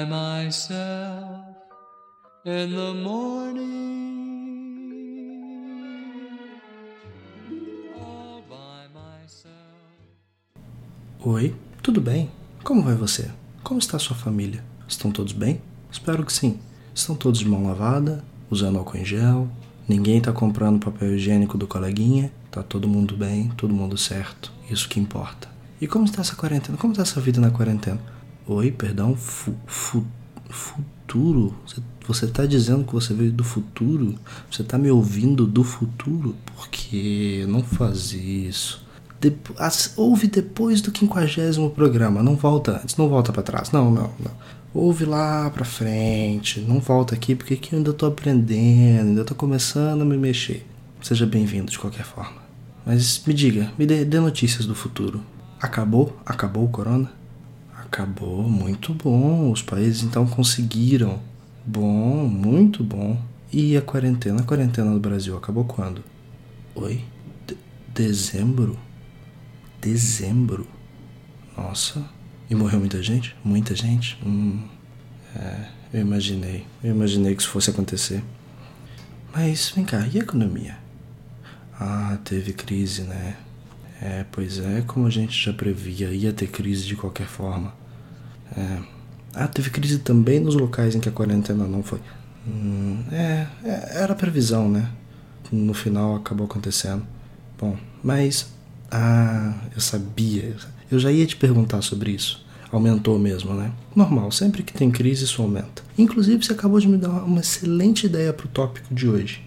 by myself in the morning. All by myself. Oi, tudo bem? Como vai você? Como está sua família? Estão todos bem? Espero que sim. Estão todos de mão lavada, usando álcool em gel, ninguém está comprando papel higiênico do coleguinha, tá todo mundo bem, todo mundo certo. Isso que importa. E como está essa quarentena? Como está essa vida na quarentena? Oi, perdão, fu, fu, futuro? Você, você tá dizendo que você veio do futuro? Você tá me ouvindo do futuro? Porque não faz isso. As, ouve depois do quinquagésimo programa, não volta antes, não volta para trás. Não, não, não. Ouve lá pra frente, não volta aqui porque aqui eu ainda tô aprendendo, ainda tô começando a me mexer. Seja bem-vindo de qualquer forma. Mas me diga, me dê, dê notícias do futuro. Acabou? Acabou o corona? Acabou, muito bom. Os países então conseguiram. Bom, muito bom. E a quarentena? A quarentena no Brasil acabou quando? Oi? De dezembro? Dezembro? Nossa. E morreu muita gente? Muita gente? Hum. É, eu imaginei. Eu imaginei que isso fosse acontecer. Mas vem cá, e a economia? Ah, teve crise, né? É, pois é, como a gente já previa, ia ter crise de qualquer forma. É. Ah, teve crise também nos locais em que a quarentena não foi. Hum, é, é, era previsão, né? No final acabou acontecendo. Bom, mas. Ah, eu sabia. Eu já ia te perguntar sobre isso. Aumentou mesmo, né? Normal, sempre que tem crise isso aumenta. Inclusive, você acabou de me dar uma excelente ideia para o tópico de hoje.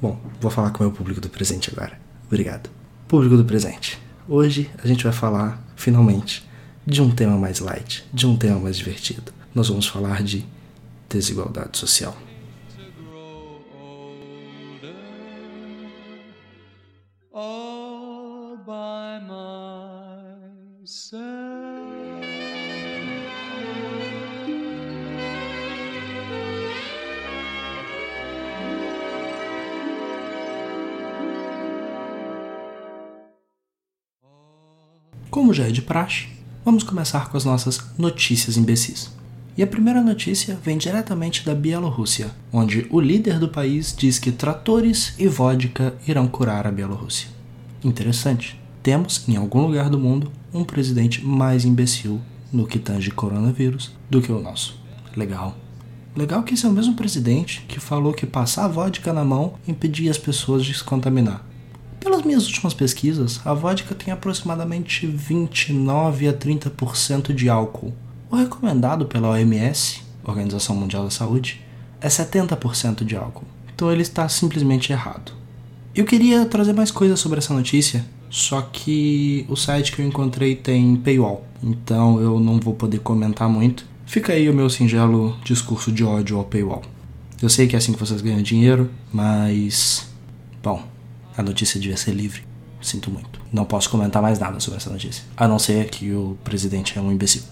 Bom, vou falar com o meu público do presente agora. Obrigado. Público do presente. Hoje a gente vai falar, finalmente, de um tema mais light, de um tema mais divertido. Nós vamos falar de desigualdade social. Como já é de praxe, vamos começar com as nossas notícias imbecis. E a primeira notícia vem diretamente da Bielorrússia, onde o líder do país diz que tratores e vodka irão curar a Bielorrússia. Interessante. Temos, em algum lugar do mundo, um presidente mais imbecil no que tange coronavírus do que o nosso. Legal. Legal que esse é o mesmo presidente que falou que passar vodka na mão impedia as pessoas de se contaminar. Pelas minhas últimas pesquisas, a vodka tem aproximadamente 29 a 30% de álcool. O recomendado pela OMS, Organização Mundial da Saúde, é 70% de álcool. Então ele está simplesmente errado. Eu queria trazer mais coisas sobre essa notícia, só que o site que eu encontrei tem paywall, então eu não vou poder comentar muito. Fica aí o meu singelo discurso de ódio ao paywall. Eu sei que é assim que vocês ganham dinheiro, mas. Bom, a notícia devia ser livre. Sinto muito. Não posso comentar mais nada sobre essa notícia. A não ser que o presidente é um imbecil.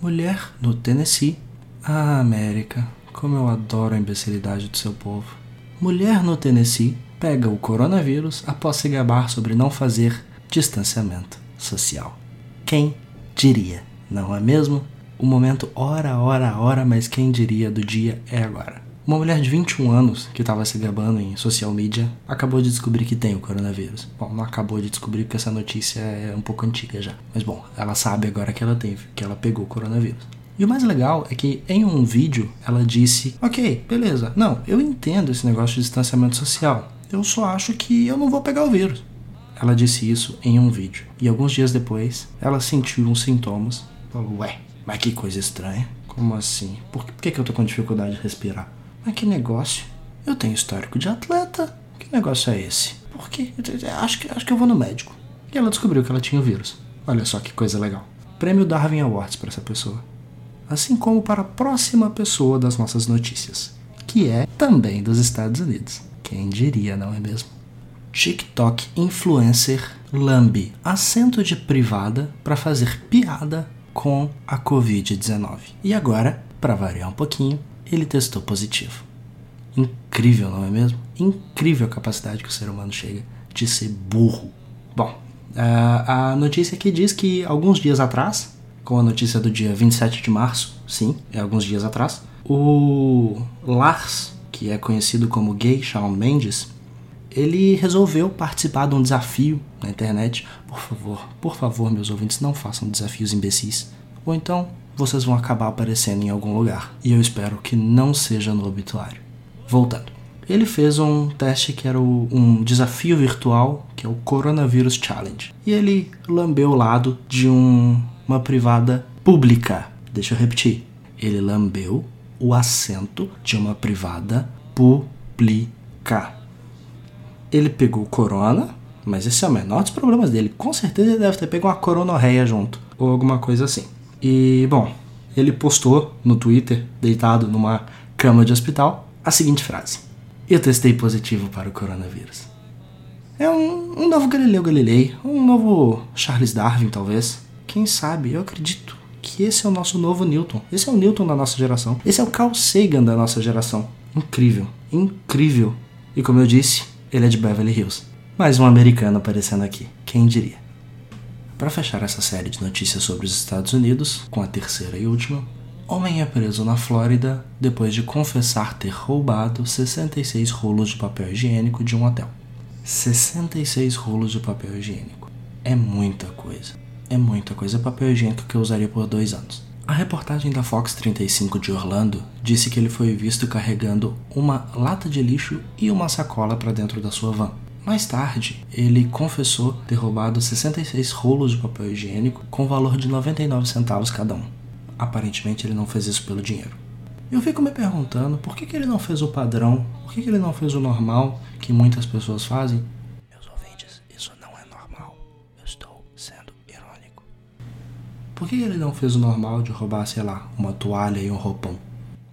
Mulher no Tennessee. Ah, América, como eu adoro a imbecilidade do seu povo. Mulher no Tennessee pega o coronavírus após se gabar sobre não fazer distanciamento social. Quem diria, não é mesmo? O momento hora, hora, hora, mas quem diria do dia é agora. Uma mulher de 21 anos que estava se gabando em social media acabou de descobrir que tem o coronavírus. Bom, não acabou de descobrir porque essa notícia é um pouco antiga já. Mas bom, ela sabe agora que ela teve, que ela pegou o coronavírus. E o mais legal é que em um vídeo ela disse: Ok, beleza, não, eu entendo esse negócio de distanciamento social. Eu só acho que eu não vou pegar o vírus. Ela disse isso em um vídeo. E alguns dias depois, ela sentiu uns sintomas. Ué, mas que coisa estranha. Como assim? Por que, por que eu tô com dificuldade de respirar? Mas que negócio? Eu tenho histórico de atleta. Que negócio é esse? Por quê? Acho que, acho que eu vou no médico. E ela descobriu que ela tinha o vírus. Olha só que coisa legal. Prêmio Darwin Awards para essa pessoa. Assim como para a próxima pessoa das nossas notícias, que é também dos Estados Unidos. Quem diria, não é mesmo? TikTok influencer lambe assento de privada para fazer piada com a Covid-19. E agora, para variar um pouquinho, ele testou positivo. Incrível, não é mesmo? Incrível a capacidade que o ser humano chega de ser burro. Bom, a notícia aqui diz que alguns dias atrás, com a notícia do dia 27 de março, sim, é alguns dias atrás. O Lars, que é conhecido como Gay Shawn Mendes, ele resolveu participar de um desafio na internet. Por favor, por favor, meus ouvintes, não façam desafios imbecis. Ou então vocês vão acabar aparecendo em algum lugar. E eu espero que não seja no obituário. Voltando. Ele fez um teste que era o, um desafio virtual, que é o Coronavirus Challenge. E ele lambeu o lado de um, uma privada pública. Deixa eu repetir. Ele lambeu o assento de uma privada pública. Ele pegou corona, mas esse é o menor dos problemas dele. Com certeza ele deve ter pego uma coronorreia junto, ou alguma coisa assim. E, bom, ele postou no Twitter, deitado numa cama de hospital, a seguinte frase: Eu testei positivo para o coronavírus. É um, um novo Galileu Galilei, um novo Charles Darwin, talvez. Quem sabe, eu acredito que esse é o nosso novo Newton. Esse é o Newton da nossa geração. Esse é o Carl Sagan da nossa geração. Incrível, incrível. E como eu disse, ele é de Beverly Hills. Mais um americano aparecendo aqui, quem diria? Para fechar essa série de notícias sobre os Estados Unidos, com a terceira e última, homem é preso na Flórida depois de confessar ter roubado 66 rolos de papel higiênico de um hotel. 66 rolos de papel higiênico. É muita coisa. É muita coisa. É papel higiênico que eu usaria por dois anos. A reportagem da Fox 35 de Orlando disse que ele foi visto carregando uma lata de lixo e uma sacola para dentro da sua van. Mais tarde, ele confessou ter roubado 66 rolos de papel higiênico com valor de 99 centavos cada um. Aparentemente, ele não fez isso pelo dinheiro. Eu fico me perguntando por que, que ele não fez o padrão, por que, que ele não fez o normal que muitas pessoas fazem. Meus ouvintes, isso não é normal. Eu estou sendo irônico. Por que ele não fez o normal de roubar, sei lá, uma toalha e um roupão?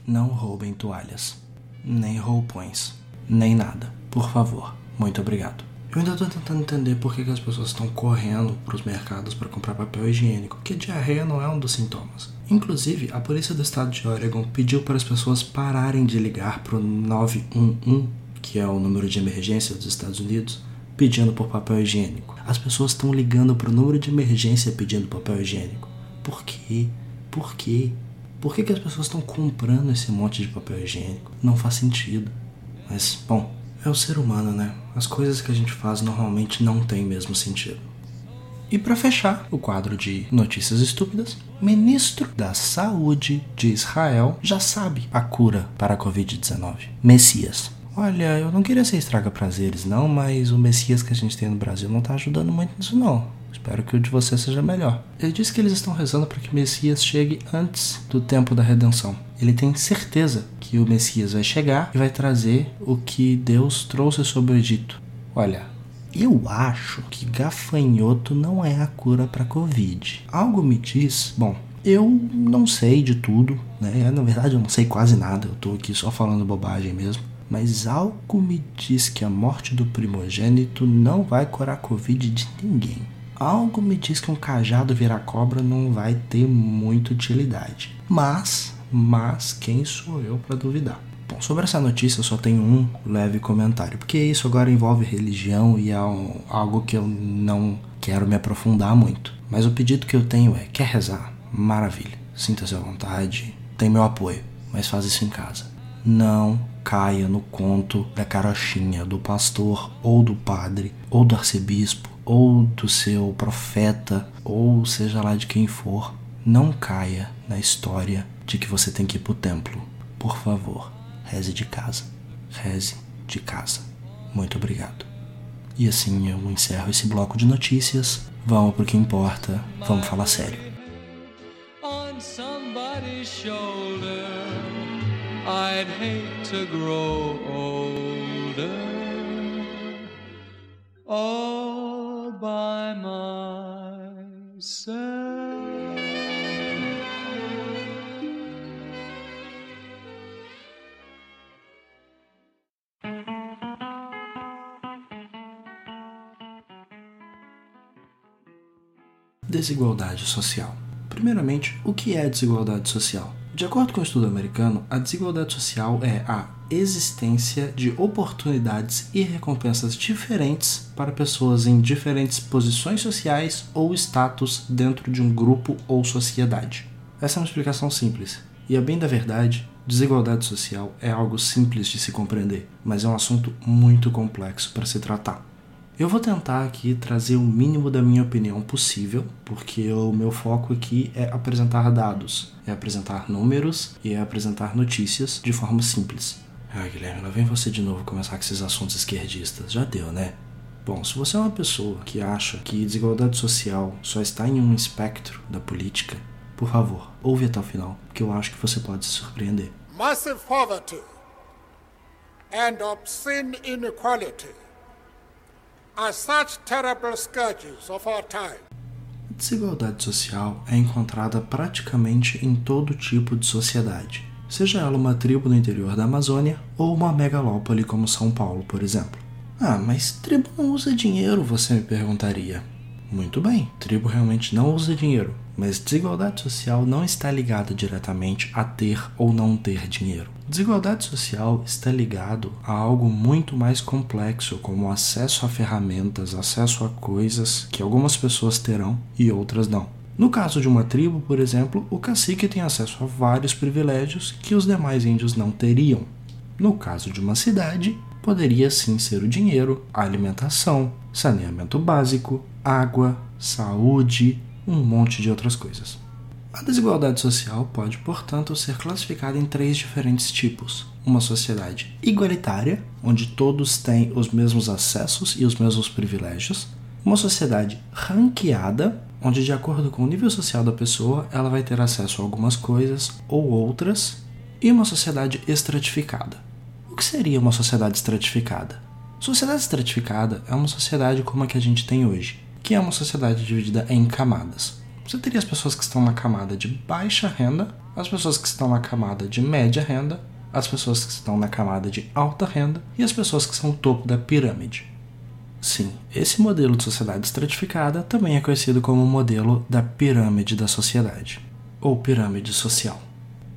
Não roubem toalhas, nem roupões, nem nada, por favor. Muito obrigado. Eu ainda tô tentando entender por que, que as pessoas estão correndo para os mercados para comprar papel higiênico, porque diarreia não é um dos sintomas. Inclusive, a polícia do estado de Oregon pediu para as pessoas pararem de ligar para o 911, que é o número de emergência dos Estados Unidos, pedindo por papel higiênico. As pessoas estão ligando para o número de emergência pedindo papel higiênico. Por quê? Por quê? Por que, que as pessoas estão comprando esse monte de papel higiênico? Não faz sentido. Mas, bom, é o ser humano, né? As coisas que a gente faz normalmente não têm mesmo sentido. E para fechar o quadro de notícias estúpidas, ministro da Saúde de Israel já sabe a cura para a Covid-19. Messias. Olha, eu não queria ser estraga prazeres não, mas o Messias que a gente tem no Brasil não tá ajudando muito nisso não. Espero que o de você seja melhor. Ele disse que eles estão rezando para que Messias chegue antes do tempo da redenção. Ele tem certeza que o Messias vai chegar e vai trazer o que Deus trouxe sobre o Egito. Olha, eu acho que gafanhoto não é a cura para Covid. Algo me diz, bom, eu não sei de tudo, né? Na verdade, eu não sei quase nada. Eu tô aqui só falando bobagem mesmo. Mas algo me diz que a morte do primogênito não vai curar a Covid de ninguém. Algo me diz que um cajado virar cobra não vai ter muita utilidade. Mas, mas quem sou eu para duvidar? Bom, sobre essa notícia eu só tenho um leve comentário, porque isso agora envolve religião e é um, algo que eu não quero me aprofundar muito. Mas o pedido que eu tenho é: quer rezar? Maravilha, sinta-se à vontade, tem meu apoio, mas faz isso em casa. Não caia no conto da carochinha do pastor ou do padre ou do arcebispo ou do seu profeta ou seja lá de quem for. Não caia na história de que você tem que ir pro templo. Por favor, reze de casa. Reze de casa. Muito obrigado. E assim eu encerro esse bloco de notícias. Vamos pro que importa. Vamos falar sério. on somebody's shoulder. I'd hate to grow older all Desigualdade social. Primeiramente, o que é desigualdade social? De acordo com o estudo americano, a desigualdade social é a existência de oportunidades e recompensas diferentes para pessoas em diferentes posições sociais ou status dentro de um grupo ou sociedade. Essa é uma explicação simples, e a bem da verdade, desigualdade social é algo simples de se compreender, mas é um assunto muito complexo para se tratar. Eu vou tentar aqui trazer o mínimo da minha opinião possível, porque o meu foco aqui é apresentar dados, é apresentar números e é apresentar notícias de forma simples. Ah, Guilherme, lá vem você de novo começar com esses assuntos esquerdistas. Já deu, né? Bom, se você é uma pessoa que acha que desigualdade social só está em um espectro da política, por favor, ouve até o final, porque eu acho que você pode se surpreender. Massive poverty and obscene inequality are such terrible scourges of our time. A desigualdade social é encontrada praticamente em todo tipo de sociedade, seja ela uma tribo no interior da Amazônia ou uma megalópole como São Paulo, por exemplo. Ah, mas tribo não usa dinheiro, você me perguntaria. Muito bem, tribo realmente não usa dinheiro, mas desigualdade social não está ligada diretamente a ter ou não ter dinheiro. Desigualdade social está ligado a algo muito mais complexo, como acesso a ferramentas, acesso a coisas que algumas pessoas terão e outras não. No caso de uma tribo, por exemplo, o cacique tem acesso a vários privilégios que os demais índios não teriam. No caso de uma cidade, poderia sim ser o dinheiro, alimentação, saneamento básico, água, saúde, um monte de outras coisas. A desigualdade social pode, portanto, ser classificada em três diferentes tipos: uma sociedade igualitária, onde todos têm os mesmos acessos e os mesmos privilégios, uma sociedade ranqueada, onde, de acordo com o nível social da pessoa, ela vai ter acesso a algumas coisas ou outras, e uma sociedade estratificada. O que seria uma sociedade estratificada? Sociedade estratificada é uma sociedade como a que a gente tem hoje, que é uma sociedade dividida em camadas. Você teria as pessoas que estão na camada de baixa renda, as pessoas que estão na camada de média renda, as pessoas que estão na camada de alta renda e as pessoas que são o topo da pirâmide. Sim, esse modelo de sociedade estratificada também é conhecido como o modelo da pirâmide da sociedade, ou pirâmide social.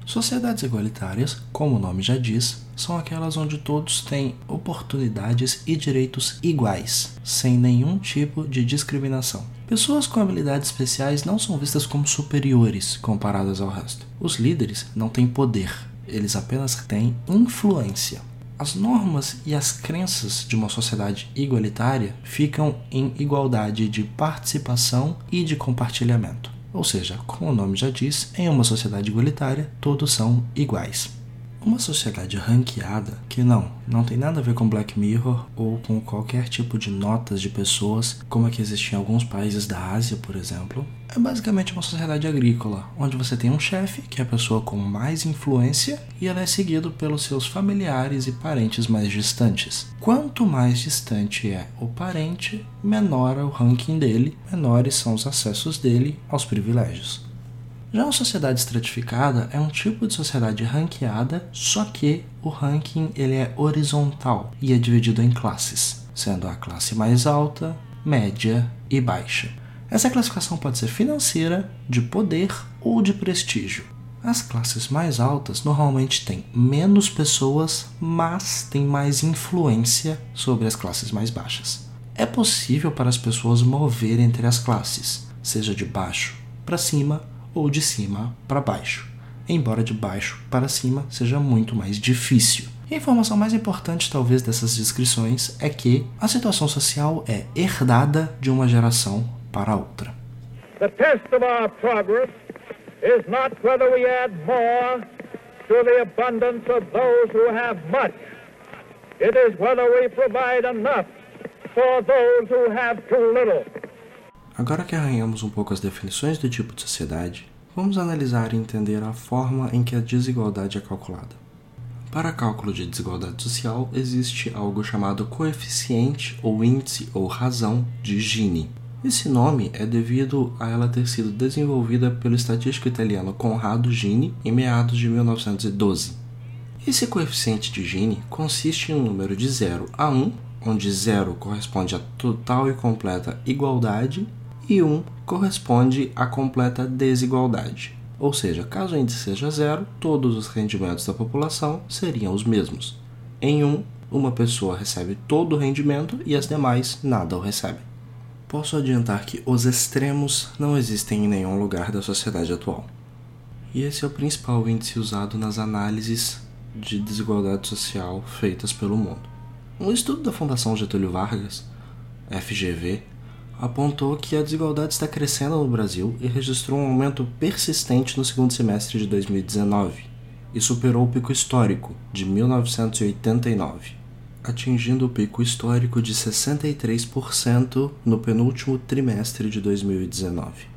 Sociedades igualitárias, como o nome já diz, são aquelas onde todos têm oportunidades e direitos iguais, sem nenhum tipo de discriminação. Pessoas com habilidades especiais não são vistas como superiores comparadas ao resto. Os líderes não têm poder, eles apenas têm influência. As normas e as crenças de uma sociedade igualitária ficam em igualdade de participação e de compartilhamento. Ou seja, como o nome já diz, em uma sociedade igualitária, todos são iguais. Uma sociedade ranqueada, que não, não tem nada a ver com Black Mirror ou com qualquer tipo de notas de pessoas, como é que existe em alguns países da Ásia, por exemplo, é basicamente uma sociedade agrícola, onde você tem um chefe, que é a pessoa com mais influência, e ela é seguido pelos seus familiares e parentes mais distantes. Quanto mais distante é o parente, menor é o ranking dele, menores são os acessos dele aos privilégios. Já uma sociedade estratificada é um tipo de sociedade ranqueada, só que o ranking ele é horizontal e é dividido em classes, sendo a classe mais alta, média e baixa. Essa classificação pode ser financeira, de poder ou de prestígio. As classes mais altas normalmente têm menos pessoas, mas têm mais influência sobre as classes mais baixas. É possível para as pessoas mover entre as classes, seja de baixo para cima ou de cima para baixo, embora de baixo para cima seja muito mais difícil. E a informação mais importante, talvez, dessas descrições é que a situação social é herdada de uma geração para outra. The test of our progress is not whether we add more to the abundance of those who have much. It is whether we provide enough for those who have too little. Agora que arranhamos um pouco as definições do tipo de sociedade, vamos analisar e entender a forma em que a desigualdade é calculada. Para cálculo de desigualdade social, existe algo chamado coeficiente ou índice ou razão de Gini. Esse nome é devido a ela ter sido desenvolvida pelo estatístico italiano Conrado Gini em meados de 1912. Esse coeficiente de Gini consiste em um número de 0 a 1, onde 0 corresponde a total e completa igualdade e 1 corresponde à completa desigualdade. Ou seja, caso o índice seja zero, todos os rendimentos da população seriam os mesmos. Em um, uma pessoa recebe todo o rendimento e as demais nada o recebem. Posso adiantar que os extremos não existem em nenhum lugar da sociedade atual. E esse é o principal índice usado nas análises de desigualdade social feitas pelo mundo. Um estudo da Fundação Getúlio Vargas, FGV, apontou que a desigualdade está crescendo no Brasil e registrou um aumento persistente no segundo semestre de 2019 e superou o pico histórico de 1989, atingindo o pico histórico de 63% no penúltimo trimestre de 2019.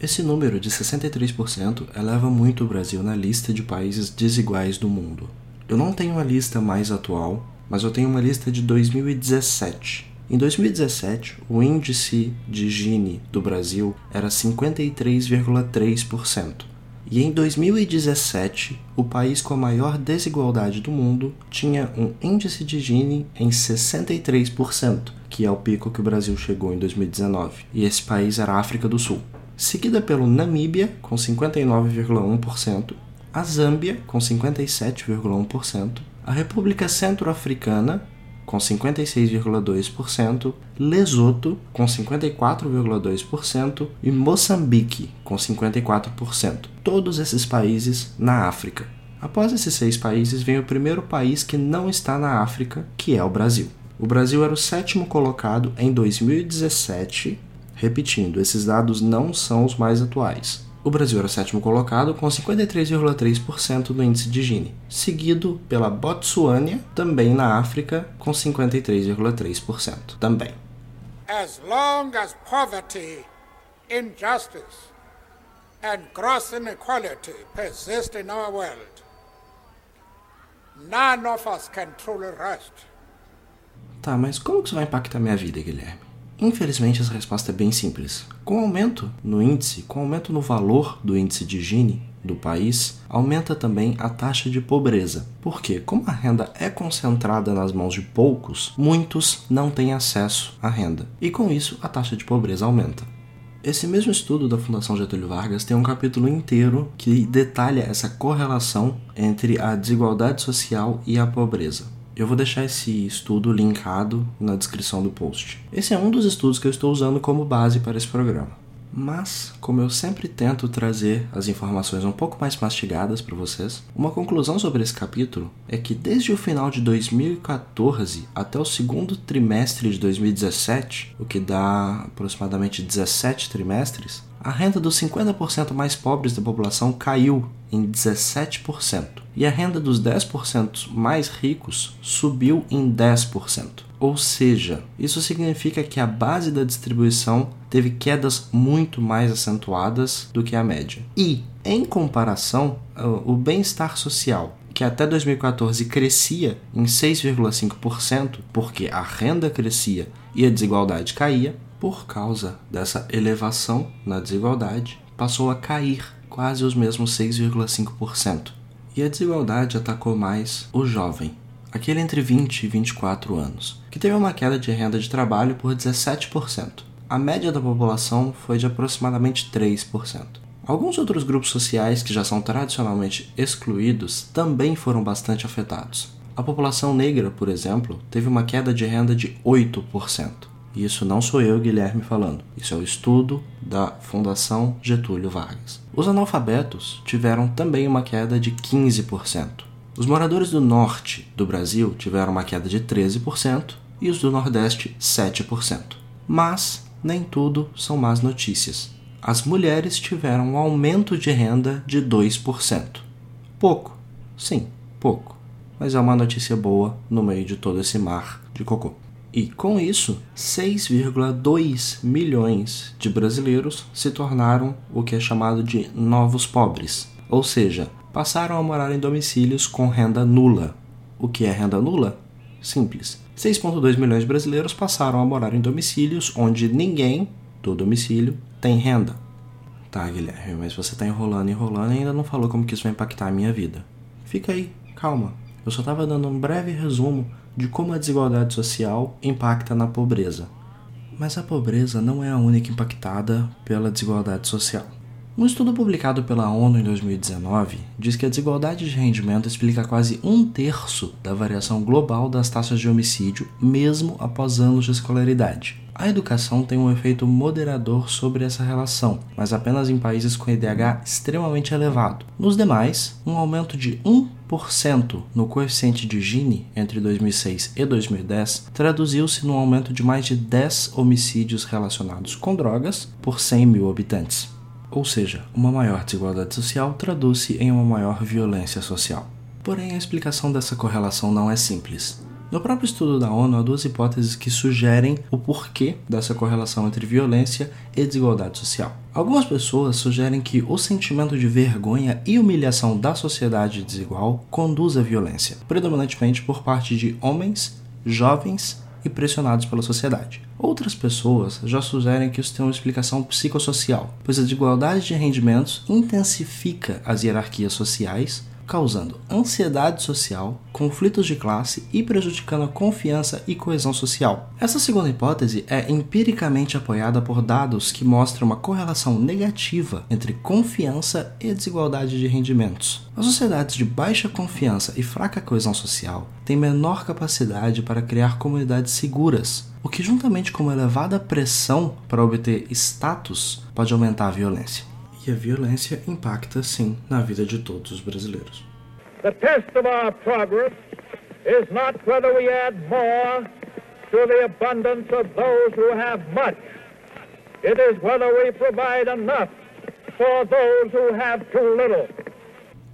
Esse número de 63% eleva muito o Brasil na lista de países desiguais do mundo. Eu não tenho uma lista mais atual, mas eu tenho uma lista de 2017. Em 2017, o índice de Gini do Brasil era 53,3%. E em 2017, o país com a maior desigualdade do mundo tinha um índice de Gini em 63%, que é o pico que o Brasil chegou em 2019. E esse país era a África do Sul seguida pelo Namíbia, com 59,1%, a Zâmbia, com 57,1%, a República Centro-Africana, com 56,2%, Lesoto, com 54,2% e Moçambique, com 54%. Todos esses países na África. Após esses seis países, vem o primeiro país que não está na África, que é o Brasil. O Brasil era o sétimo colocado em 2017 Repetindo, esses dados não são os mais atuais. O Brasil era o sétimo colocado, com 53,3% do índice de Gini, seguido pela Botsuânia, também na África, com 53,3% também. As long as poverty, injustice, and gross inequality persist in our world, none of us can truly rest. Tá, mas como que isso vai impactar minha vida, Guilherme? Infelizmente, essa resposta é bem simples. Com aumento no índice, com aumento no valor do índice de Gini do país, aumenta também a taxa de pobreza. Porque, como a renda é concentrada nas mãos de poucos, muitos não têm acesso à renda. E com isso, a taxa de pobreza aumenta. Esse mesmo estudo da Fundação Getúlio Vargas tem um capítulo inteiro que detalha essa correlação entre a desigualdade social e a pobreza. Eu vou deixar esse estudo linkado na descrição do post. Esse é um dos estudos que eu estou usando como base para esse programa. Mas, como eu sempre tento trazer as informações um pouco mais mastigadas para vocês, uma conclusão sobre esse capítulo é que desde o final de 2014 até o segundo trimestre de 2017, o que dá aproximadamente 17 trimestres, a renda dos 50% mais pobres da população caiu em 17% e a renda dos 10% mais ricos subiu em 10%. Ou seja, isso significa que a base da distribuição teve quedas muito mais acentuadas do que a média. E, em comparação, o bem-estar social, que até 2014 crescia em 6,5%, porque a renda crescia e a desigualdade caía, por causa dessa elevação na desigualdade, passou a cair quase os mesmos 6,5%. E a desigualdade atacou mais o jovem, aquele entre 20 e 24 anos, que teve uma queda de renda de trabalho por 17%. A média da população foi de aproximadamente 3%. Alguns outros grupos sociais que já são tradicionalmente excluídos também foram bastante afetados. A população negra, por exemplo, teve uma queda de renda de 8%. Isso não sou eu, Guilherme, falando. Isso é o estudo da Fundação Getúlio Vargas. Os analfabetos tiveram também uma queda de 15%. Os moradores do norte do Brasil tiveram uma queda de 13% e os do nordeste 7%. Mas nem tudo são más notícias. As mulheres tiveram um aumento de renda de 2%. Pouco, sim, pouco, mas é uma notícia boa no meio de todo esse mar de cocô. E com isso, 6,2 milhões de brasileiros se tornaram o que é chamado de novos pobres, ou seja, passaram a morar em domicílios com renda nula. O que é renda nula? Simples. 6,2 milhões de brasileiros passaram a morar em domicílios onde ninguém do domicílio tem renda. Tá, Guilherme, mas você tá enrolando, enrolando e ainda não falou como que isso vai impactar a minha vida. Fica aí, calma. Eu só estava dando um breve resumo de como a desigualdade social impacta na pobreza. Mas a pobreza não é a única impactada pela desigualdade social. Um estudo publicado pela ONU em 2019 diz que a desigualdade de rendimento explica quase um terço da variação global das taxas de homicídio, mesmo após anos de escolaridade. A educação tem um efeito moderador sobre essa relação, mas apenas em países com IDH extremamente elevado. Nos demais, um aumento de 1% no coeficiente de Gini entre 2006 e 2010 traduziu-se num aumento de mais de 10 homicídios relacionados com drogas por 100 mil habitantes. Ou seja, uma maior desigualdade social traduz-se em uma maior violência social. Porém, a explicação dessa correlação não é simples. No próprio estudo da ONU, há duas hipóteses que sugerem o porquê dessa correlação entre violência e desigualdade social. Algumas pessoas sugerem que o sentimento de vergonha e humilhação da sociedade desigual conduz à violência, predominantemente por parte de homens, jovens e pressionados pela sociedade. Outras pessoas já sugerem que isso tem uma explicação psicossocial, pois a desigualdade de rendimentos intensifica as hierarquias sociais causando ansiedade social, conflitos de classe e prejudicando a confiança e coesão social. Essa segunda hipótese é empiricamente apoiada por dados que mostram uma correlação negativa entre confiança e desigualdade de rendimentos. As sociedades de baixa confiança e fraca coesão social têm menor capacidade para criar comunidades seguras, o que, juntamente com uma elevada pressão para obter status, pode aumentar a violência que a violência impacta sim na vida de todos os brasileiros. The test of our progress is not whether we add more to the abundance of those who have much. It is whether we provide enough for those who have too little.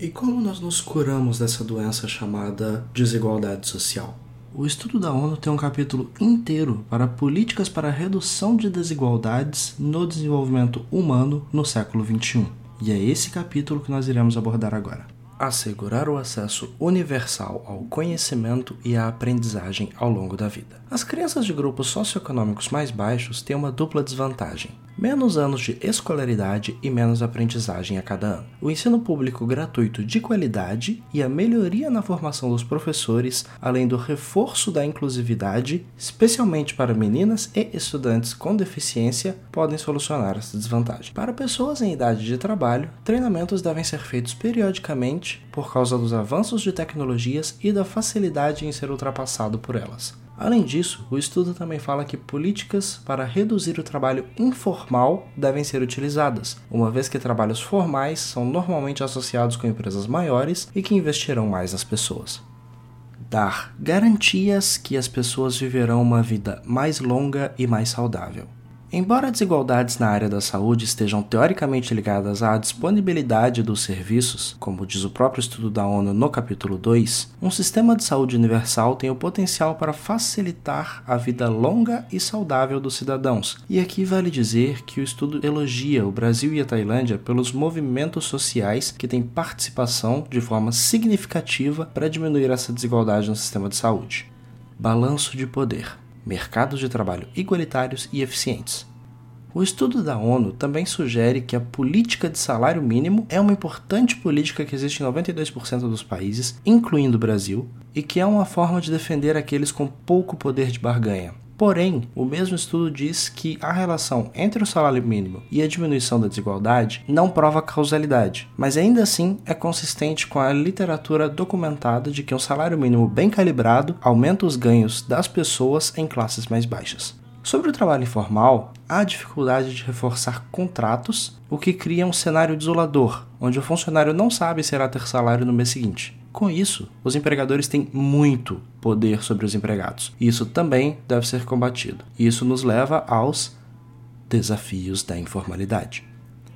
E como nós nos curamos dessa doença chamada desigualdade social? O estudo da ONU tem um capítulo inteiro para políticas para redução de desigualdades no desenvolvimento humano no século XXI. E é esse capítulo que nós iremos abordar agora. Assegurar o acesso universal ao conhecimento e à aprendizagem ao longo da vida. As crianças de grupos socioeconômicos mais baixos têm uma dupla desvantagem menos anos de escolaridade e menos aprendizagem a cada ano. O ensino público gratuito de qualidade e a melhoria na formação dos professores, além do reforço da inclusividade, especialmente para meninas e estudantes com deficiência, podem solucionar essa desvantagem. Para pessoas em idade de trabalho, treinamentos devem ser feitos periodicamente por causa dos avanços de tecnologias e da facilidade em ser ultrapassado por elas. Além disso, o estudo também fala que políticas para reduzir o trabalho informal devem ser utilizadas, uma vez que trabalhos formais são normalmente associados com empresas maiores e que investirão mais nas pessoas. Dar garantias que as pessoas viverão uma vida mais longa e mais saudável. Embora desigualdades na área da saúde estejam teoricamente ligadas à disponibilidade dos serviços, como diz o próprio estudo da ONU no capítulo 2, um sistema de saúde universal tem o potencial para facilitar a vida longa e saudável dos cidadãos. E aqui vale dizer que o estudo elogia o Brasil e a Tailândia pelos movimentos sociais que têm participação de forma significativa para diminuir essa desigualdade no sistema de saúde. Balanço de poder mercados de trabalho igualitários e eficientes. O estudo da ONU também sugere que a política de salário mínimo é uma importante política que existe em 92% dos países, incluindo o Brasil, e que é uma forma de defender aqueles com pouco poder de barganha, Porém, o mesmo estudo diz que a relação entre o salário mínimo e a diminuição da desigualdade não prova causalidade, mas ainda assim é consistente com a literatura documentada de que um salário mínimo bem calibrado aumenta os ganhos das pessoas em classes mais baixas. Sobre o trabalho informal, há dificuldade de reforçar contratos, o que cria um cenário desolador, onde o funcionário não sabe se irá ter salário no mês seguinte. Com isso, os empregadores têm muito poder sobre os empregados. Isso também deve ser combatido. Isso nos leva aos desafios da informalidade.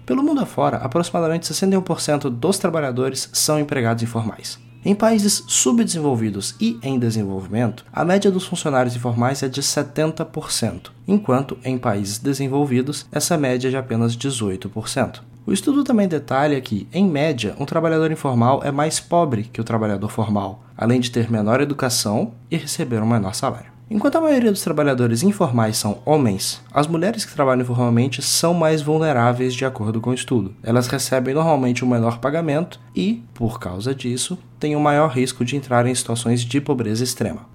Pelo mundo afora, aproximadamente 61% dos trabalhadores são empregados informais. Em países subdesenvolvidos e em desenvolvimento, a média dos funcionários informais é de 70%, enquanto em países desenvolvidos essa média é de apenas 18%. O estudo também detalha que, em média, um trabalhador informal é mais pobre que o trabalhador formal, além de ter menor educação e receber um menor salário. Enquanto a maioria dos trabalhadores informais são homens, as mulheres que trabalham informalmente são mais vulneráveis de acordo com o estudo. Elas recebem normalmente um menor pagamento e, por causa disso, têm um maior risco de entrar em situações de pobreza extrema.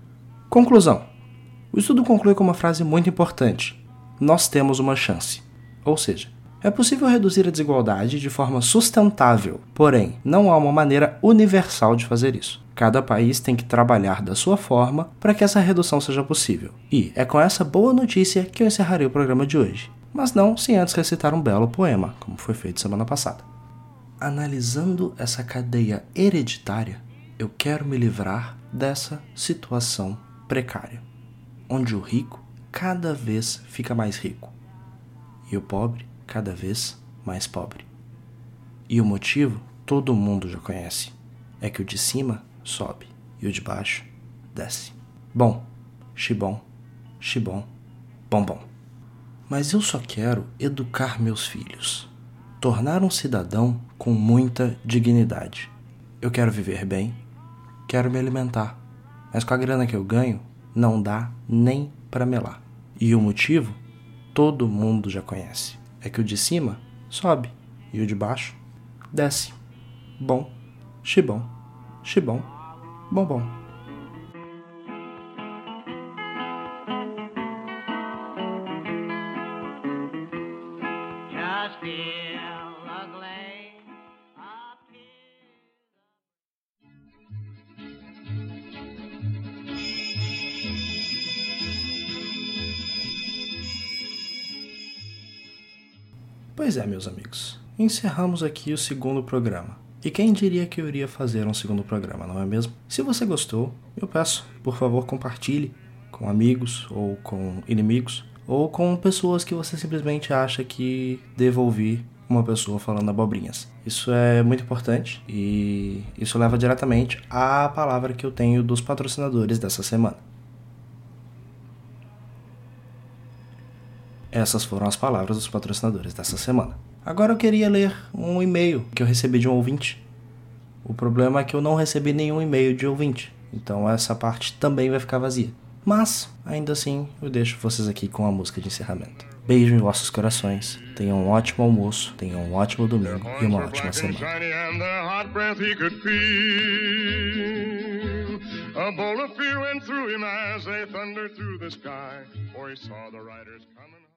Conclusão: O estudo conclui com uma frase muito importante: Nós temos uma chance. Ou seja, É possível reduzir a desigualdade de forma sustentável, porém, não há uma maneira universal de fazer isso. Cada país tem que trabalhar da sua forma para que essa redução seja possível. E é com essa boa notícia que eu encerrarei o programa de hoje. Mas não sem antes recitar um belo poema, como foi feito semana passada. Analisando essa cadeia hereditária, eu quero me livrar dessa situação precária, onde o rico cada vez fica mais rico e o pobre cada vez mais pobre. E o motivo todo mundo já conhece: é que o de cima sobe e o de baixo desce. Bom, xibom, xibom, bombom. Mas eu só quero educar meus filhos, tornar um cidadão com muita dignidade. Eu quero viver bem, quero me alimentar, mas com a grana que eu ganho, não dá nem para melar. E o motivo, todo mundo já conhece: é que o de cima sobe e o de baixo desce. Bom, xibom, bom Pois é, meus amigos, encerramos aqui o segundo programa. E quem diria que eu iria fazer um segundo programa, não é mesmo? Se você gostou, eu peço, por favor, compartilhe com amigos ou com inimigos ou com pessoas que você simplesmente acha que deva ouvir uma pessoa falando abobrinhas. Isso é muito importante e isso leva diretamente à palavra que eu tenho dos patrocinadores dessa semana. Essas foram as palavras dos patrocinadores dessa semana. Agora eu queria ler um e-mail que eu recebi de um ouvinte. O problema é que eu não recebi nenhum e-mail de ouvinte, então essa parte também vai ficar vazia. Mas, ainda assim, eu deixo vocês aqui com a música de encerramento. Beijo em vossos corações. Tenham um ótimo almoço, tenham um ótimo domingo e uma ótima semana.